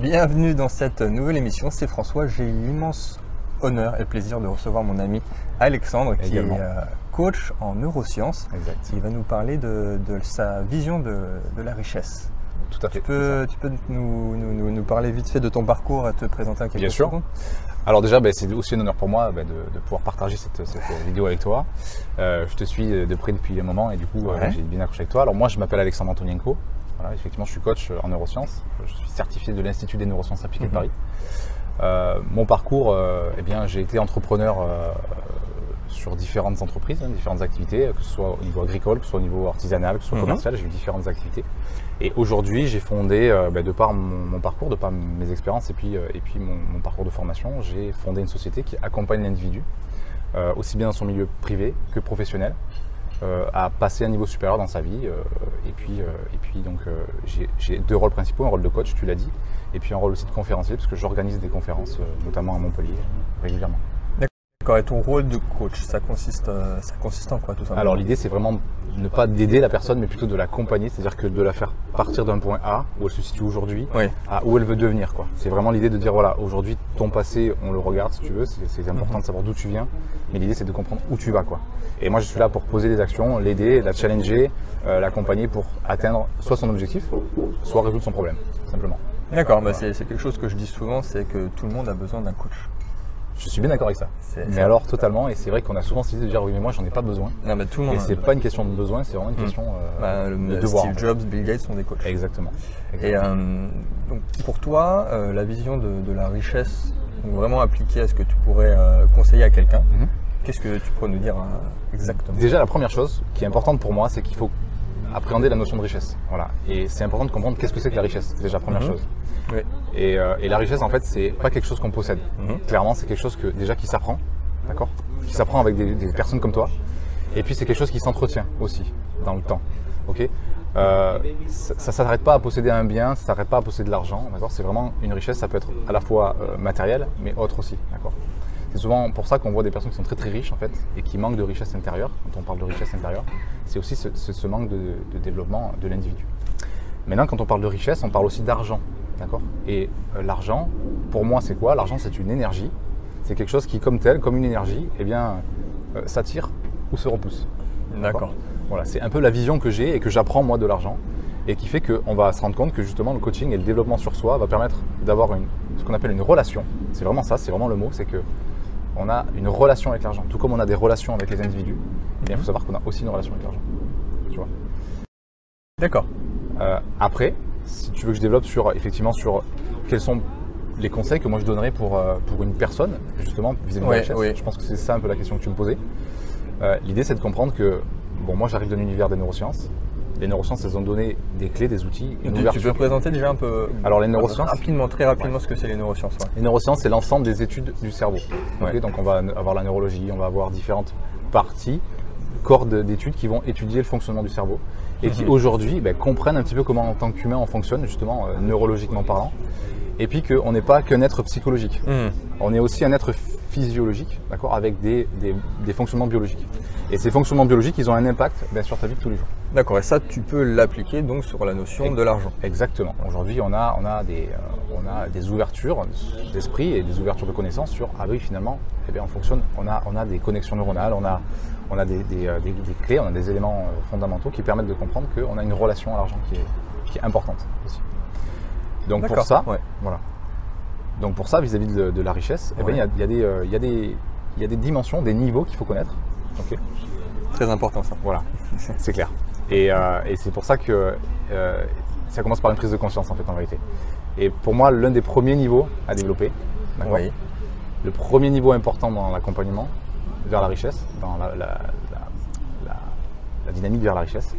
Bienvenue dans cette nouvelle émission, c'est François. J'ai l'immense honneur et plaisir de recevoir mon ami Alexandre qui Également. est euh, coach en neurosciences. Exact. Il va nous parler de, de sa vision de, de la richesse. Tout à fait. Tu peux, tu peux nous, nous- nous- nous parler vite fait de ton parcours et te présenter en quelques Bien sûr. secondes Alors déjà, ben, c'est aussi un honneur pour moi ben, de, de pouvoir partager cette, cette vidéo avec toi. Euh, je te suis de près depuis un moment et du coup, euh, Ouais. j'ai bien accroché avec toi. Alors moi, je m'appelle Alexandre Antonienko. Voilà, effectivement, je suis coach en neurosciences. Je suis certifié de l'Institut des neurosciences appliquées Mhm. de Paris. Euh, mon parcours, euh, eh bien, j'ai été entrepreneur euh, sur différentes entreprises, hein, différentes activités, que ce soit au niveau agricole, que ce soit au niveau artisanal, que ce soit Mhm. commercial, j'ai eu différentes activités. Et aujourd'hui, j'ai fondé, euh, ben, de par mon, mon parcours, de par mes expériences et puis, euh, et puis mon, mon parcours de formation, j'ai fondé une société qui accompagne l'individu, euh, aussi bien dans son milieu privé que professionnel, euh, à passer à un niveau supérieur dans sa vie. euh, et puis, euh, et puis donc, euh, j'ai- deux rôles principaux, un rôle de coach, tu l'as dit, et puis un rôle aussi de conférencier, parce que j'organise des conférences, euh, notamment à Montpellier, euh, régulièrement. D'accord, et ton rôle de coach, ça consiste, euh, ça consiste en quoi tout simplement? Alors l'idée c'est vraiment ne pas d'aider la personne mais plutôt de l'accompagner, c'est-à-dire que de la faire partir d'un point A où elle se situe aujourd'hui Oui. à où elle veut devenir. quoi. C'est vraiment l'idée de dire voilà, aujourd'hui ton passé on le regarde si tu veux, c'est c'est important Mhm. de savoir d'où tu viens, mais l'idée c'est de comprendre où tu vas. quoi. Et moi je suis là pour poser des actions, l'aider, la challenger, euh, l'accompagner pour atteindre soit son objectif, soit résoudre son problème, simplement. D'accord, bah, c'est c'est quelque chose que je dis souvent, c'est que tout le monde a besoin d'un coach. Je suis bien d'accord avec ça. Mais alors totalement, et c'est vrai qu'on a souvent cette idée de dire oui mais moi j'en ai pas besoin. Non, mais tout le monde. Et c'est pas une question de besoin, c'est vraiment une Mm. question euh, Bah, de le- devoir. Steve Jobs, Bill Gates sont des coachs. Exactement. Et euh, donc pour toi, euh, la vision de, de la richesse, donc vraiment appliquée à ce que tu pourrais euh, conseiller à quelqu'un, Mhm. qu'est-ce que tu pourrais nous dire exactement? Déjà, la première chose qui est importante pour moi, c'est qu'il faut appréhender la notion de richesse. Voilà. Et c'est important de comprendre qu'est-ce que c'est que la richesse. Déjà, première Mhm. chose. Oui. Et, euh, et la richesse, en fait, c'est pas quelque chose qu'on possède. Mhm. Clairement, c'est quelque chose que déjà qui s'apprend, d'accord? Qui s'apprend avec des, des personnes comme toi. Et puis, c'est quelque chose qui s'entretient aussi dans le temps. Ok? Euh, ça ne s'arrête pas à posséder un bien, ça ne s'arrête pas à posséder de l'argent, d'accord? C'est vraiment une richesse, ça peut être à la fois euh, matérielle, mais autre aussi, d'accord? C'est souvent pour ça qu'on voit des personnes qui sont très très riches en fait et qui manquent de richesse intérieure. Quand on parle de richesse intérieure, c'est aussi ce, manque de, de développement de l'individu. Maintenant, quand on parle de richesse, on parle aussi d'argent, d'accord? Et euh, l'argent, pour moi, c'est quoi? L'argent, c'est une énergie. C'est quelque chose qui, comme tel, comme une énergie, eh bien, euh, s'attire ou se repousse. D'accord? Voilà, c'est un peu la vision que j'ai et que j'apprends moi de l'argent et qui fait qu'on va se rendre compte que justement le coaching et le développement sur soi va permettre d'avoir ce qu'on appelle une relation. C'est vraiment ça, c'est vraiment le mot, c'est que on a une relation avec l'argent. Tout comme on a des relations avec les individus, eh bien, il faut savoir qu'on a aussi une relation avec l'argent. Tu vois D'accord. Euh, après, si tu veux que je développe sur effectivement sur quels sont les conseils que moi je donnerais pour, euh, pour une personne, justement, vis-à-vis de Ouais, la oui. Je pense que c'est ça un peu la question que tu me posais. Euh, L'idée, c'est de comprendre que, bon, moi j'arrive de l'univers des neurosciences. Les neurosciences, elles ont donné des clés, des outils, une Tu, tu peux présenter déjà un peu Alors, les neurosciences rapidement, très rapidement ce que c'est les neurosciences. ouais. Les neurosciences, c'est l'ensemble des études du cerveau. Donc on va avoir la neurologie, on va avoir différentes parties, corps de- d'études qui vont étudier le fonctionnement du cerveau et qui Mhm. aujourd'hui ben, comprennent un petit peu comment en tant qu'humain on fonctionne, justement euh, neurologiquement parlant. Et puis qu'on n'est pas qu'un être psychologique. Mhm. On est aussi un être physiologique, d'accord, avec des, des- des fonctionnements biologiques. Et ces fonctionnements biologiques, ils ont un impact ben, sur ta vie de tous les jours. D'accord, et ça tu peux l'appliquer donc sur la notion de l'argent. Exactement. Aujourd'hui, on a, on, a des, euh, on a des ouvertures d'esprit et des ouvertures de connaissances sur ah oui, finalement, eh bien, on fonctionne, on a, on a des connexions neuronales, on a, on a des, des, euh, des- des clés, on a des éléments euh, fondamentaux qui permettent de comprendre qu'on a une relation à l'argent qui est, qui est importante aussi. Donc pour ça, ouais. voilà. Donc pour ça, vis-à-vis de, de la richesse, eh il y a- y, des, euh, y, y a dimensions, des niveaux qu'il faut connaître. Très important ça. voilà, c'est clair. Et, euh, et c'est pour ça que euh, ça commence par une prise de conscience en fait en vérité. Et pour moi, l'un des premiers niveaux à développer, Oui. le premier niveau important dans l'accompagnement vers la richesse, dans la, la- la- la- la dynamique vers la richesse,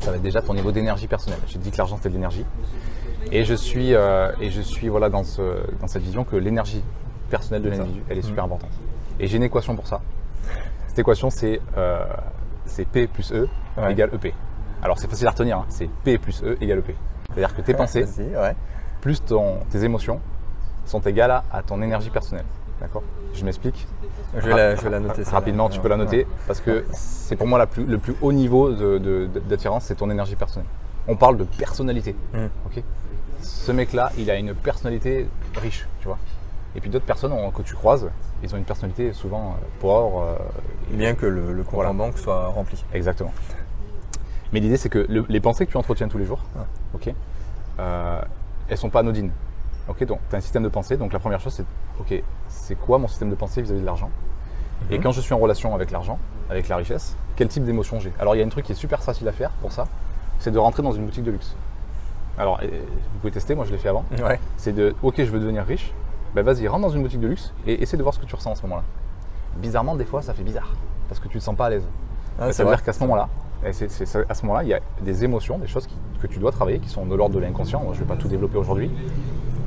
ça va être déjà ton niveau d'énergie personnelle. J'ai dit que l'argent c'était de l'énergie. Et je suis, euh, et je suis voilà, dans, ce, dans cette vision que l'énergie personnelle de C'est l'individu, elle est Mhm. super importante. Et j'ai une équation pour ça. Cette équation, c'est c'est P plus E Ouais. égale EP. Alors c'est facile à retenir, hein. c'est P plus E égale EP. C'est-à-dire que tes pensées, ouais. plus ton, tes émotions, sont égales à, à ton énergie personnelle. D'accord? Je m'explique. Je vais la, je vais la noter. Rapidement, tu peux la noter Ouais. parce que c'est pour moi la plus- le plus haut niveau d'attirance, c'est ton énergie personnelle. On parle de personnalité. Mm. ok? Ce mec-là, il a une personnalité riche, tu vois? Et puis d'autres personnes on- que tu croises, ils ont une personnalité souvent euh, pauvre. euh, Bien que le, le compte Voilà. en banque soit rempli. Exactement. Mais l'idée, c'est que le- les pensées que tu entretiens tous les jours, Ouais. ok, euh, elles sont pas anodines. Ok, donc tu as un système de pensée. Donc la première chose, c'est ok, c'est quoi mon système de pensée vis-à-vis de l'argent? Et Mhm. quand je suis en relation avec l'argent, avec la richesse, quel type d'émotion j'ai? Alors il y a un truc qui est super facile à faire pour ça, c'est de rentrer dans une boutique de luxe. Alors vous pouvez tester, moi je l'ai fait avant. Ouais. C'est de ok, je veux devenir riche. Ben vas-y, rentre dans une boutique de luxe et essaie de voir ce que tu ressens à ce moment-là. Bizarrement, des fois, ça fait bizarre parce que tu te sens pas à l'aise. Ah, ça veut vrai. dire qu'à ce moment-là, et à ce moment-là, il y a des émotions, des choses qui- que tu dois travailler, qui sont de l'ordre de l'inconscient. Je ne vais pas tout développer aujourd'hui,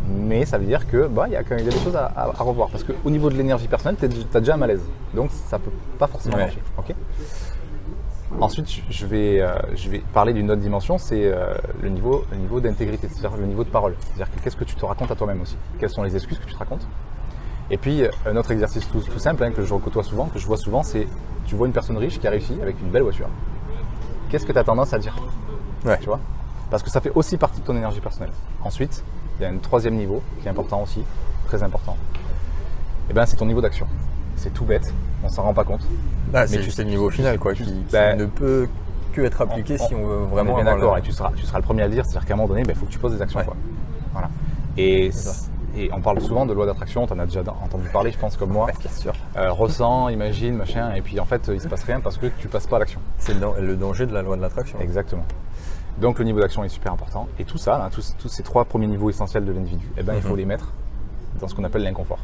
mais ça veut dire que bah, il y, a quand même- des choses à, à- à revoir. Parce qu'au niveau de l'énergie personnelle, tu as déjà un malaise, donc ça peut pas forcément Ouais. marcher. ok? Ensuite, je- vais, euh, je vais parler d'une autre dimension, c'est euh, le niveau, le niveau d'intégrité, c'est-à-dire le niveau de parole. C'est-à-dire que qu'est-ce que tu te racontes à toi-même aussi? Quelles sont les excuses que tu te racontes? Et puis, euh, un autre exercice tout, tout simple hein, que je côtoie souvent, que je vois souvent, c'est tu vois une personne riche qui a réussi avec une belle voiture. Qu'est-ce que tu as tendance à dire? Ouais. Tu vois? Parce que ça fait aussi partie de ton énergie personnelle. Ensuite, il y a un troisième niveau qui est important aussi, très important. Et ben, c'est ton niveau d'action. C'est tout bête, on s'en rend pas compte. Ah, c'est tu- juste le niveau final quoi, tu- qui, qui ben, ne peut que être appliqué on- si on veut On vraiment est bien d'accord, la- et tu seras, tu seras le premier à le dire, c'est-à-dire qu'à un moment donné, il faut que tu poses des actions. Ouais. Quoi. Voilà. Et, on parle souvent de loi d'attraction, tu en as déjà entendu parler, je pense, comme moi. Ouais, bien sûr. Euh, ressens, imagine, machin, et puis en fait, il se passe rien parce que tu passes pas à l'action. C'est le, dan- le danger de la loi de l'attraction. Exactement. Donc le niveau d'action est super important. Et tout ça, là, tous, tous ces trois premiers niveaux essentiels de l'individu, eh ben, il faut Mhm. les mettre dans ce qu'on appelle l'inconfort.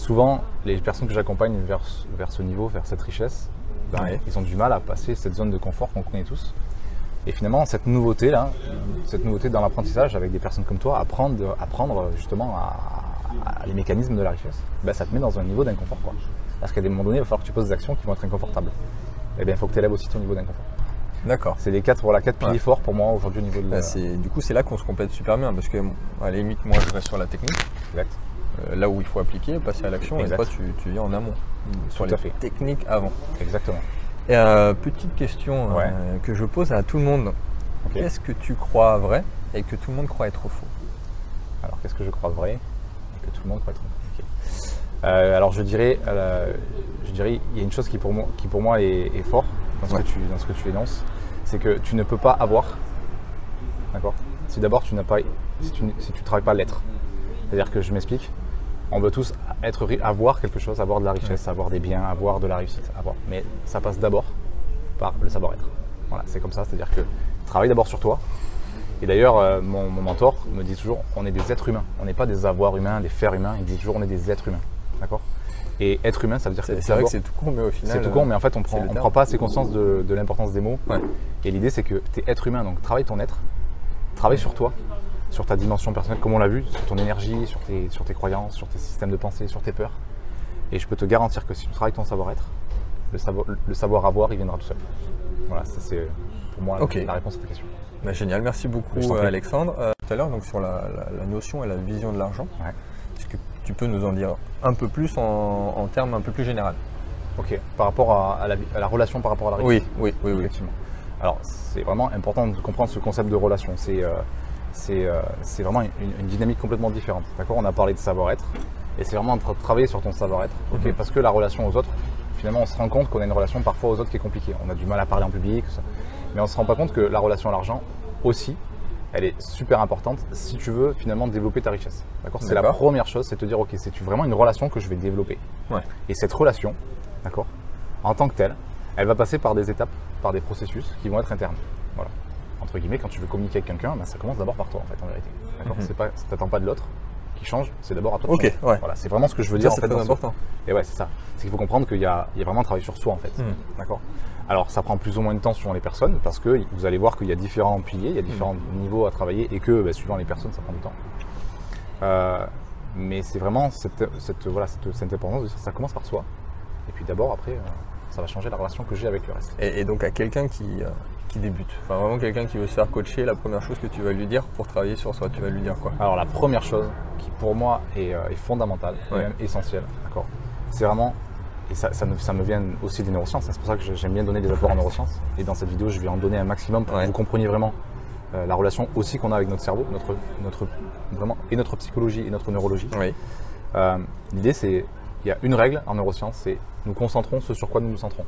Souvent, les personnes que j'accompagne vers, ce- vers ce niveau, vers cette richesse, ben, Ouais. ils ont du mal à passer cette zone de confort qu'on connaît tous. Et finalement, cette nouveauté là, cette nouveauté dans l'apprentissage avec des personnes comme toi, apprendre, apprendre justement à, à les mécanismes de la richesse, ben, ça te met dans un niveau d'inconfort. quoi. Parce qu'à des moments donnés, il va falloir que tu poses des actions qui vont être inconfortables. Et bien, il faut que tu élèves aussi ton niveau d'inconfort. D'accord. C'est les quatre, voilà, quatre piliers Ouais. forts pour moi aujourd'hui au niveau de la... Bah, c'est- du coup, c'est là qu'on se complète super bien parce que, à la limite, moi, je reste sur la technique, Exact. Euh, là où il faut appliquer, passer à l'action, et toi, tu, tu viens en amont, sur les fait. techniques avant. Exactement. Et euh, petite question euh, que je pose à tout le monde. Qu'est-ce que tu crois vrai et que tout le monde croit être faux? Alors, qu'est-ce que je crois vrai et que tout le monde croit être. Euh, Alors, je dirais, je dirais, il y a une chose qui pour moi, qui pour moi est, est fort dans ce, Ouais. que tu, dans ce que tu énonces, c'est que tu ne peux pas avoir, d'accord? Si d'abord tu n'as pas, si tu ne si tu travailles pas l'être. C'est-à-dire que je m'explique. On veut tous être, avoir quelque chose, avoir de la richesse, avoir des biens, avoir de la réussite, avoir. Mais ça passe d'abord par le savoir-être. Voilà, c'est comme ça. C'est-à-dire que travaille d'abord sur toi, Et d'ailleurs, euh, mon, mon mentor me dit toujours, on est des êtres humains. On n'est pas des avoirs humains, des fers humains. Il dit toujours, on est des êtres humains. D'accord? Et être humain, ça veut dire que C'est c'est vrai que c'est tout con, mais au final. c'est tout con, mais en fait, on prend, on prend pas assez conscience de, de l'importance des mots. Ouais. Et l'idée, c'est que tu es être humain, donc travaille ton être, travaille sur toi, sur ta dimension personnelle, comme on l'a vu, sur ton énergie, sur tes, sur tes croyances, sur tes systèmes de pensée, sur tes peurs. Et je peux te garantir que si tu travailles ton savoir-être, le savoir, le savoir avoir, il viendra tout seul. Voilà, ça c'est pour moi la- réponse à ta question. Bah, génial, merci beaucoup euh. Alexandre. Euh, tout à l'heure, donc sur la, la- la notion et la vision de l'argent, Ouais. est-ce que tu peux nous en dire un peu plus en, en termes un peu plus général Ok, par rapport à, à la, à la relation par rapport à la richesse. Oui, oui, oui, oui. Effectivement. Alors, c'est vraiment important de comprendre ce concept de relation. C'est euh, c'est, euh, c'est vraiment une, une dynamique complètement différente. D'accord? On a parlé de savoir-être. Et c'est vraiment de tra- travailler sur ton savoir-être. ok? Mhm. Parce que la relation aux autres, finalement, on se rend compte qu'on a une relation parfois aux autres qui est compliquée. On a du mal à parler en public. ça. Mais on se rend pas compte que la relation à l'argent aussi, elle est super importante si tu veux finalement développer ta richesse. D'accord? C'est la première chose, c'est te dire, ok, c'est vraiment une relation que je vais développer? Ouais. Et cette relation, d'accord, en tant que telle, elle va passer par des étapes, par des processus qui vont être internes. Voilà. Entre guillemets, quand tu veux communiquer avec quelqu'un, ben, ça commence d'abord par toi, en fait, en vérité. D'accord Mhm. C'est pas, ça t'attend pas de l'autre qui change, c'est d'abord à toi. Ok, ouais. Voilà, c'est vraiment ce que je veux dire. c'est très important. et ouais, c'est ça. C'est qu'il faut comprendre qu'il y, y a vraiment un travail sur soi, en fait. Mhm. D'accord? Alors, ça prend plus ou moins de temps suivant les personnes, parce que vous allez voir qu'il y a différents piliers, il y a différents niveaux à travailler, et que ben, suivant les personnes, ça prend du temps. Euh, mais c'est vraiment cette, cette, voilà, cette, cette importance de dire ça commence par soi. Et puis d'abord, après, euh, ça va changer la relation que j'ai avec le reste. Et, et donc à quelqu'un qui, euh, qui débute, enfin vraiment quelqu'un qui veut se faire coacher, la première chose que tu vas lui dire pour travailler sur soi, tu vas lui dire quoi? Alors la première chose qui pour moi est, euh, est fondamentale, et Ouais. même essentielle, d'accord, c'est vraiment, et ça, ça, me, ça me vient aussi des neurosciences, hein, c'est pour ça que j'aime bien donner des apports en neurosciences, et dans cette vidéo je vais en donner un maximum pour Ouais. que vous compreniez vraiment euh, la relation aussi qu'on a avec notre cerveau, notre, notre, vraiment, et notre psychologie et notre neurologie. Oui. Euh, L'idée, c'est il y a une règle en neurosciences, c'est nous concentrons ce sur quoi nous nous centrons.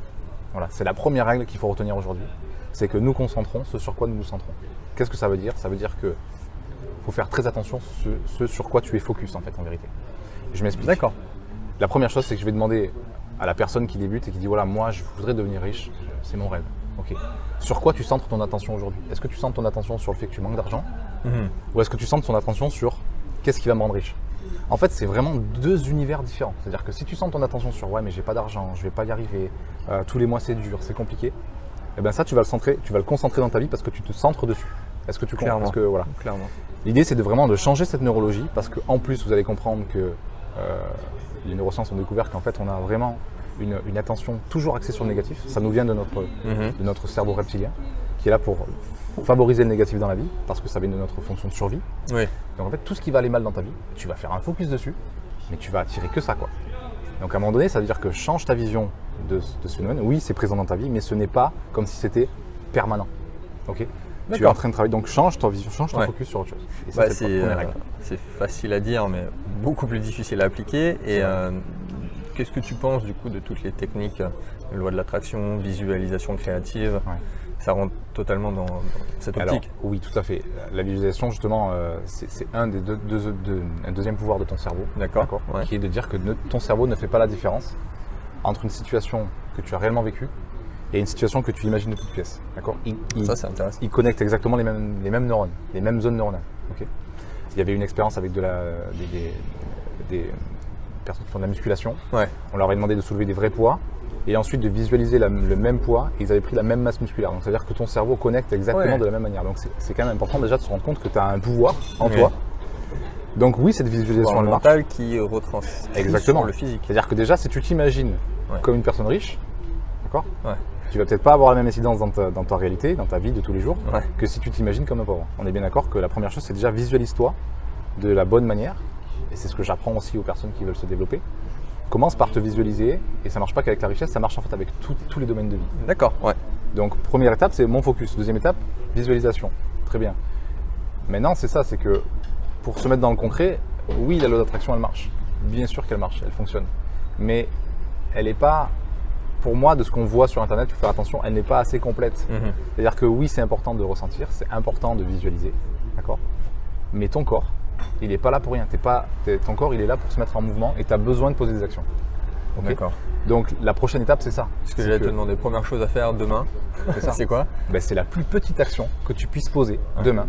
Voilà, c'est la première règle qu'il faut retenir aujourd'hui. C'est que nous concentrons ce sur quoi nous nous centrons. Qu'est-ce que ça veut dire? Ça veut dire que faut faire très attention ce, ce sur quoi tu es focus en fait en vérité. Je m'explique. D'accord. La première chose, c'est que je vais demander à la personne qui débute et qui dit voilà, moi je voudrais devenir riche, c'est mon rêve. Ok. Sur quoi tu centres ton attention aujourd'hui? Est-ce que tu centres ton attention sur le fait que tu manques d'argent? Mhm. ou est-ce que tu centres ton attention sur qu'est-ce qui va me rendre riche? En fait, c'est vraiment deux univers différents. C'est-à-dire que si tu centres ton attention sur ouais, mais j'ai pas d'argent, je vais pas y arriver, euh, tous les mois c'est dur, c'est compliqué, et ben ça tu vas le centrer, tu vas le concentrer dans ta vie parce que tu te centres dessus. Est-ce que tu comprends? Clairement. Parce que voilà. Clairement. L'idée, c'est de vraiment de changer cette neurologie parce qu'en plus, vous allez comprendre que euh, les neurosciences ont découvert qu'en fait, on a vraiment une, une attention toujours axée sur le négatif. Ça nous vient de notre, Mhm. de notre cerveau reptilien qui est là pour favoriser le négatif dans la vie parce que ça vient de notre fonction de survie. Oui. Donc en fait, tout ce qui va aller mal dans ta vie, tu vas faire un focus dessus, mais tu vas attirer que ça, quoi. Donc à un moment donné, ça veut dire que change ta vision de, ce- de ce phénomène. Oui, c'est présent dans ta vie, mais ce n'est pas comme si c'était permanent. Ok? Tu es en train de travailler, donc change ta vision, change ton Ouais. focus sur autre chose. Bah, c'est euh, c'est facile à dire, mais beaucoup plus difficile à appliquer. Et euh, qu'est-ce que tu penses du coup de toutes les techniques, euh, loi de l'attraction, visualisation créative? Ouais. Ça rentre totalement dans, dans cette Alors, optique. oui, tout à fait. La visualisation, justement, euh, c'est un des deux, deux- deux- un deuxième pouvoir de ton cerveau. D'accord. ouais. Qui est de dire que ne- ton cerveau ne fait pas la différence entre une situation que tu as réellement vécue et une situation que tu imagines de toute pièce. D'accord? Ça, c'est intéressant. il connecte exactement les mêmes, les mêmes neurones, les mêmes zones neuronales. ok? Il y avait une expérience avec de la, des, des- des personnes qui font de la musculation. Ouais. On leur avait demandé de soulever des vrais poids et ensuite de visualiser la- le même poids et ils avaient pris la même masse musculaire. Donc c'est-à-dire que ton cerveau connecte exactement Ouais. de la même manière. Donc c'est- quand même important déjà de se rendre compte que tu as un pouvoir en Ouais. toi. Donc oui, cette visualisation, Pouvoir elle marche. mental qui retranscrit Exactement. sur le physique. C'est-à-dire que déjà, si tu t'imagines comme une personne riche, d'accord. Tu vas peut-être pas avoir la même incidence dans ta, dans ta réalité, dans ta vie de tous les jours, Ouais. que si tu t'imagines comme un pauvre. On est bien d'accord que la première chose, c'est déjà visualise-toi de la bonne manière, et c'est ce que j'apprends aussi aux personnes qui veulent se développer. Commence par te visualiser, et ça marche pas qu'avec la richesse, ça marche en fait avec tout- tous les domaines de vie. D'accord, ouais. Donc première étape, c'est mon focus. Deuxième étape, visualisation. Très bien. Maintenant, c'est ça, c'est que pour se mettre dans le concret, oui, la loi d'attraction, elle marche. Bien sûr qu'elle marche, elle fonctionne. Mais elle n'est pas, pour moi, de ce qu'on voit sur Internet, il faut faire attention, elle n'est pas assez complète. Mhm. C'est-à-dire que oui, c'est important de ressentir, c'est important de visualiser, d'accord? Mais ton corps, il n'est pas là pour rien. T'es pas, t'es- ton corps, il est là pour se mettre en mouvement et tu as besoin de poser des actions. D'accord. Donc la prochaine étape, c'est ça. Ce que j'allais te demander, première chose à faire demain, c'est quoi Ben, c'est la plus petite action que tu puisses poser demain,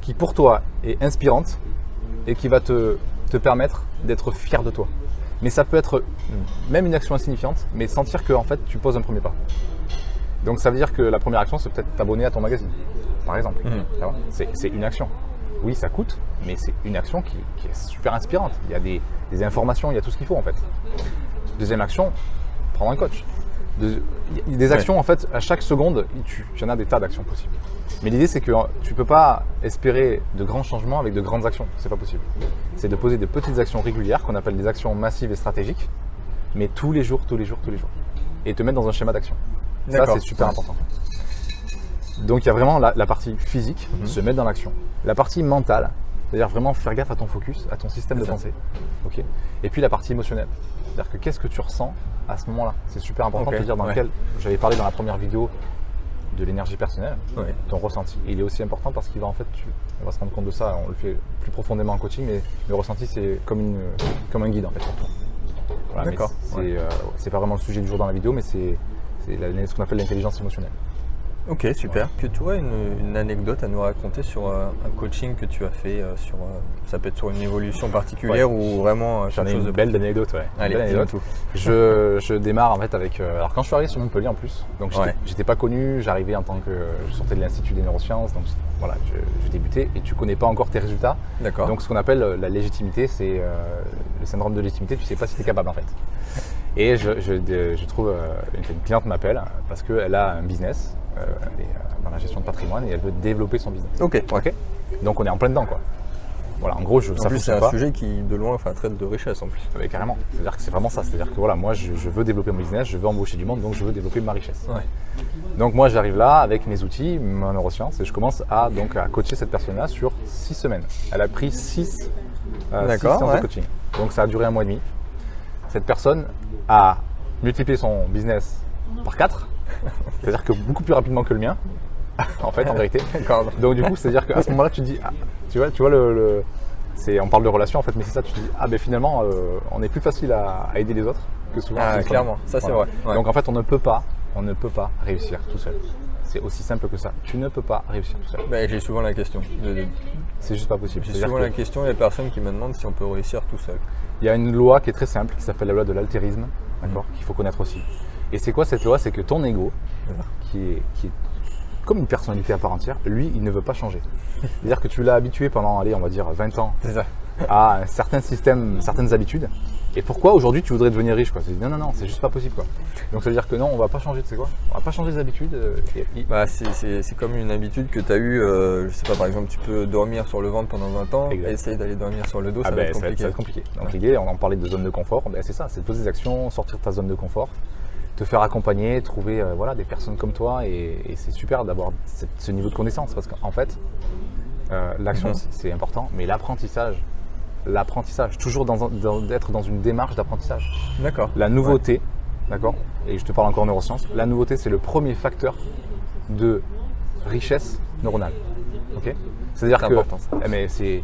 qui pour toi est inspirante et qui va te, te permettre d'être fier de toi. Mais ça peut être même une action insignifiante, mais sentir que en fait tu poses un premier pas. Donc ça veut dire que la première action, c'est peut-être t'abonner à ton magazine, par exemple. C'est c'est une action. Oui, ça coûte, mais c'est une action qui, qui est super inspirante. Il y a des, des informations, il y a tout ce qu'il faut en fait. Deuxième action, prendre un coach. Il y a des actions, en fait, à chaque seconde, tu, tu en as des tas d'actions possibles. Mais l'idée, c'est que tu ne peux pas espérer de grands changements avec de grandes actions. C'est pas possible. C'est de poser des petites actions régulières, qu'on appelle des actions massives et stratégiques, mais tous les jours, tous les jours, tous les jours. Et te mettre dans un schéma d'action. Ça, c'est super important. Donc, il y a vraiment la, la partie physique, Mhm. se mettre dans l'action. La partie mentale, c'est-à-dire vraiment faire gaffe à ton focus, à ton système de ça. pensée. Ok. Et puis la partie émotionnelle. C'est-à-dire que qu'est-ce que tu ressens à ce moment-là? C'est super important de te dire dans ouais. quel. J'avais parlé dans la première vidéo de l'énergie personnelle, Ouais. ton ressenti. Et il est aussi important parce qu'il va en fait, tu- on va se rendre compte de ça, on le fait plus profondément en coaching, mais le ressenti c'est comme, une, comme un guide en fait pour toi. Voilà, D'accord, C'est ouais. euh, pas vraiment le sujet du jour dans la vidéo, mais c'est ce qu'on appelle l'intelligence émotionnelle. Ok, super. Que tu aurais une, une anecdote à nous raconter sur euh, un coaching que tu as fait euh, sur, euh, ça peut être sur une évolution particulière ou vraiment quelque chose une de belle anecdote, ouais. Allez, belle anecdote. tout. Je, je démarre en fait avec. alors quand je suis arrivé sur Montpellier en plus, donc j'étais Ouais. pas connu, j'arrivais en tant que. Je sortais de l'Institut des neurosciences, donc voilà, je, je débutais et tu connais pas encore tes résultats. D'accord. Donc ce qu'on appelle la légitimité, c'est le syndrome de légitimité, tu sais pas si tu es capable en fait. Et je, trouve, une, une cliente m'appelle parce qu'elle a un business, elle est euh, dans la gestion de patrimoine et elle veut développer son business. Ok. Ok Donc on est en plein dedans quoi. Voilà, en gros, je, En ça plus, c'est un pas. sujet qui, de loin, enfin, traite de richesse en plus. Ouais, carrément. C'est-à-dire que c'est vraiment ça. C'est-à-dire que voilà, moi, je, je veux développer mon business, je veux embaucher du monde, donc je veux développer ma richesse. Ouais. Donc moi j'arrive là avec mes outils, ma neuroscience, et je commence à, donc, à coacher cette personne-là sur six semaines. Elle a pris six, euh, six séances ouais. de coaching. Donc ça a duré un mois et demi. Cette personne a multiplié son business par 4, c'est-à-dire que beaucoup plus rapidement que le mien, en fait, en vérité. Donc du coup, c'est-à-dire qu'à ce moment-là, tu te dis, ah, tu vois, tu vois le, le- c'est, on parle de relation en fait, mais c'est ça, tu te dis, ah ben finalement, euh, on est plus facile à, à aider les autres que souvent. Ah, clairement, ça, c'est vrai, ouais. Donc en fait, on ne peut pas, on ne peut pas réussir tout seul. C'est aussi simple que ça. Tu ne peux pas réussir tout seul. Ben, j'ai souvent la question. de- C'est juste pas possible. J'ai souvent que la question, il y a personne qui me demande si on peut réussir tout seul. Il y a une loi qui est très simple, qui s'appelle la loi de l'altérisme, d'accord, Mm. qu'il faut connaître aussi. Et c'est quoi cette loi? C'est que ton ego, qui est, qui est comme une personnalité à part entière, lui, il ne veut pas changer. C'est-à-dire que tu l'as habitué pendant, allez, on va dire 20 ans à un certain système, certaines habitudes. Et pourquoi aujourd'hui tu voudrais devenir riche quoi? Non, non, non, c'est juste pas possible quoi. Donc ça veut dire que non, on va pas changer, tu sais quoi? On va pas changer les habitudes. euh, et- Bah, c'est- comme une habitude que tu as eue, euh, je sais pas, par exemple, tu peux dormir sur le ventre pendant 20 ans, Exact. et essayer d'aller dormir sur le dos, Ah ça va ben, être ça, va être, compliqué. ça va être compliqué. Donc l'idée, on en parlait de zone de confort, ben, c'est ça, c'est de poser des actions, sortir de ta zone de confort, te faire accompagner, trouver euh, voilà, des personnes comme toi, et, et c'est super d'avoir ce niveau de connaissance, parce qu'en fait, euh, l'action Mhm. c'est- important, mais l'apprentissage, l'apprentissage, toujours dans, un- dans- d'être dans une démarche d'apprentissage. D'accord. La nouveauté, d'accord Et je te parle encore en neurosciences. La nouveauté, c'est le premier facteur de richesse neuronale. Ok? C'est-à-dire C'est que, important, ça. Eh, mais c'est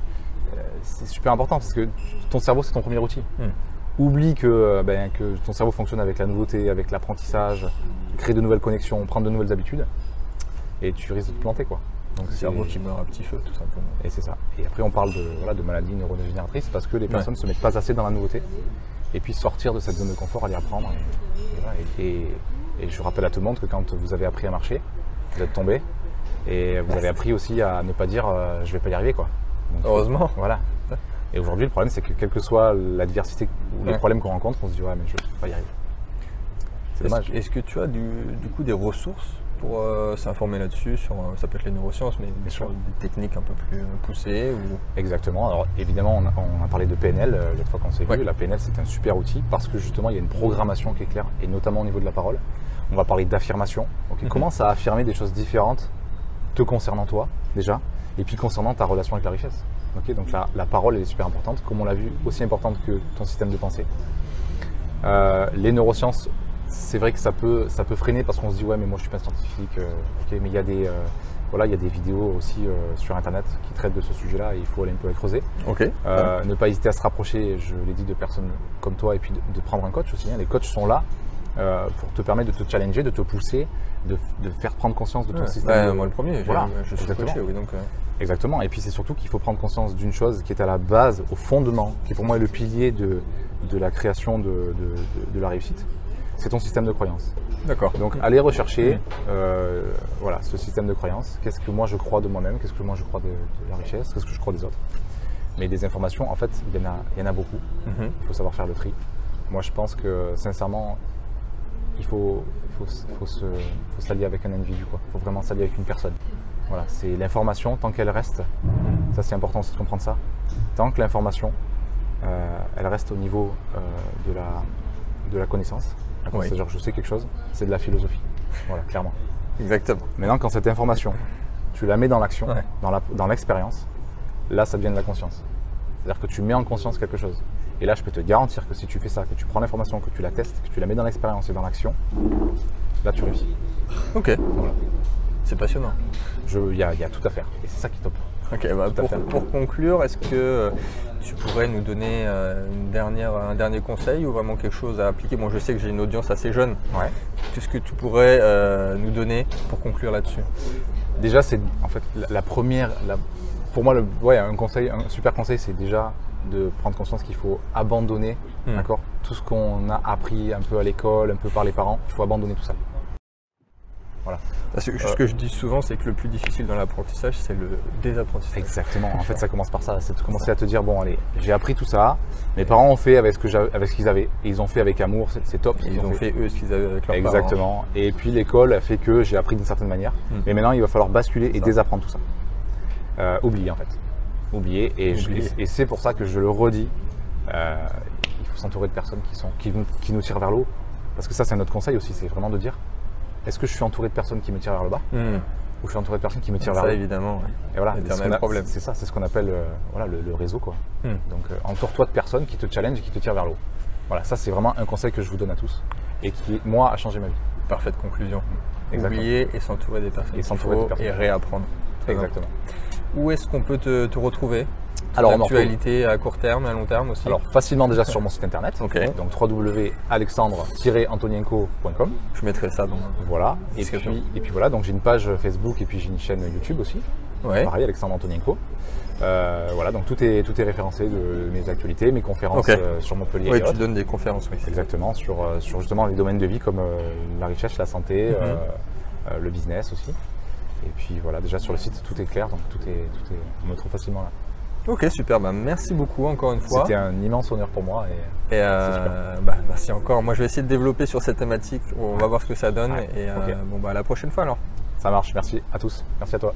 euh, c'est super important parce que ton cerveau, c'est ton premier outil. Hmm. Oublie que, euh, ben, que ton cerveau fonctionne avec la nouveauté, avec l'apprentissage, créer de nouvelles connexions, prendre de nouvelles habitudes, et tu risques de te planter, quoi. Donc Le cerveau qui meurt à petit feu, tout simplement. et c'est ça. Et après, on parle de, voilà, de maladies neurodégénératrices parce que les personnes ne se mettent pas assez dans la nouveauté. Et puis sortir de cette zone de confort, aller apprendre. Et, et voilà. Et- et- et je rappelle à tout le monde que quand vous avez appris à marcher, vous êtes tombé. Et vous avez appris aussi à ne pas dire euh, je vais pas y arriver. quoi. Donc, Heureusement. Voilà. Et aujourd'hui, le problème, c'est que quelle que soit l'adversité ou les Ouais. problèmes qu'on rencontre, on se dit ouais, mais je vais pas y arriver. C'est Est-ce dommage. est-ce que tu as du, du coup des ressources pour euh, s'informer là-dessus sur, euh, Ça peut être les neurosciences, mais sur sûr. des techniques un peu plus euh, poussées ou... Exactement. Alors évidemment, on a, on a parlé de PNL euh, l'autre fois qu'on s'est Ouais. vu. La PNL, c'est un super outil parce que justement, il y a une programmation qui est claire, et notamment au niveau de la parole. On va parler d'affirmation. Ok, Mhm. Commence à affirmer des choses différentes te concernant toi, déjà, et puis concernant ta relation avec la richesse? Ok, donc la, la parole, elle est super importante, comme on l'a vu, aussi importante que ton système de pensée. Euh, les neurosciences, c'est vrai que ça peut, ça peut freiner parce qu'on se dit ouais mais moi je suis pas scientifique, euh, mais il y a des, euh, voilà, il y a des vidéos aussi euh, sur internet qui traitent de ce sujet-là et il faut aller un peu les creuser. Ok. Ne pas hésiter à se rapprocher, je l'ai dit, de personnes comme toi et puis de, de prendre un coach aussi. hein. Les coachs sont là euh, pour te permettre de te challenger, de te pousser, de, de faire prendre conscience de ton Ouais. système. Bah, moi le premier, Voilà, je suis exactement. coaché, oui, donc... euh, Exactement. Et puis c'est surtout qu'il faut prendre conscience d'une chose qui est à la base, au fondement, qui pour moi est le pilier de, de la création de, de- la réussite. C'est ton système de croyance. D'accord. Donc allez rechercher euh, voilà, ce système de croyance. Qu'est-ce que moi je crois de moi-même? Qu'est-ce que moi je crois de, de la richesse? Qu'est-ce que je crois des autres? Mais des informations, en fait, il y en a, il y en a beaucoup. Mhm. Il faut savoir faire le tri. Moi, je pense que sincèrement, il faut, il faut, s- faut se, faut s'allier avec un individu. quoi. Il faut vraiment s'allier avec une personne. Voilà, c'est l'information, tant qu'elle reste, ça c'est important aussi de comprendre ça, tant que l'information, euh, elle reste au niveau euh, de, la, de la connaissance, Oui. c'est-à-dire je sais quelque chose, c'est de la philosophie. Voilà, clairement. Exactement. Maintenant, quand cette information, tu la mets dans l'action, Ouais. dans la- dans l'expérience, là, ça devient de la conscience. C'est-à-dire que tu mets en conscience quelque chose. Et là, je peux te garantir que si tu fais ça, que tu prends l'information, que tu la testes, que tu la mets dans l'expérience et dans l'action, là, tu réussis. Ok. Voilà. C'est passionnant. Il y, a il y a tout à faire. Et c'est ça qui est top. Ok, bah, Tout à pour, pour conclure, est-ce que euh, tu pourrais nous donner euh, une dernière, un dernier conseil ou vraiment quelque chose à appliquer? Bon, je sais que j'ai une audience assez jeune. Ouais. Qu'est-ce que tu pourrais euh, nous donner pour conclure là-dessus? Déjà, c'est en fait la, la première. la- pour moi, le, ouais, un conseil, un super conseil, c'est déjà de prendre conscience qu'il faut abandonner, Hmm. d'accord, tout ce qu'on a appris un peu à l'école, un peu par les parents. Il faut abandonner tout ça. Parce que ce Euh. que je dis souvent, c'est que le plus difficile dans l'apprentissage, c'est le désapprentissage. Exactement. En fait, ça commence par ça. C'est de commencer à te dire bon, allez, j'ai appris tout ça. Mes parents ont fait avec ce que j'avais- avec ce qu'ils avaient. Et ils ont fait avec amour. C'est top. Ils ont fait eux ce qu'ils avaient avec leurs parents. Exactement. Et puis l'école a fait que j'ai appris d'une certaine manière. Mm. Mais maintenant, il va falloir basculer et désapprendre tout ça. Euh, oublier en fait. Oublier. Et, c'est pour ça que je le redis. euh, il faut s'entourer de personnes qui, sont, qui, qui nous tirent vers le haut. Parce que ça, c'est un autre conseil aussi. C'est vraiment de dire est-ce que je suis entouré de personnes qui me tirent vers le bas Hmm. ou je suis entouré de personnes qui me tirent vers le haut évidemment. ouais. Et voilà, c'est ce ça, c'est ce qu'on appelle euh, voilà, le, le réseau. Quoi. Hmm. Donc euh, entoure-toi de personnes qui te challengent et qui te tirent vers le haut. Voilà, ça c'est vraiment un conseil que je vous donne à tous et qui, moi, a changé ma vie. Parfaite conclusion. Exactement. Oublier et s'entourer des personnes Et s'entourer des personnes. et réapprendre. Exactement. Où est-ce qu'on peut te, te retrouver? Alors, Actualité à court terme, à long terme aussi? Alors facilement déjà sur mon site internet, donc www.alexandre-antonienko.com. Je mettrai ça dans. Voilà. Et puis, et puis voilà, donc j'ai une page Facebook et puis j'ai une chaîne YouTube aussi. Ouais. Pareil, Alexandre Antonienko. Euh, voilà, donc tout est, tout est référencé de mes actualités, mes conférences Ok. euh, sur Montpellier. Oui, et tu autres. donnes des conférences, oui. Exactement, sur, euh, sur justement les domaines de vie comme euh, la richesse, la santé, Mhm. le business aussi. Et puis voilà, déjà sur le site, tout est clair, donc tout est, tout est, on me trouve facilement là. Ok, super. Bah, merci beaucoup encore une fois. C'était un immense honneur pour moi. Et, Et euh, bah, merci encore. Moi, je vais essayer de développer sur cette thématique. On va voir ce que ça donne. Ouais, Et euh, bon, bah, à la prochaine fois alors. ça marche, merci à tous. Merci à toi.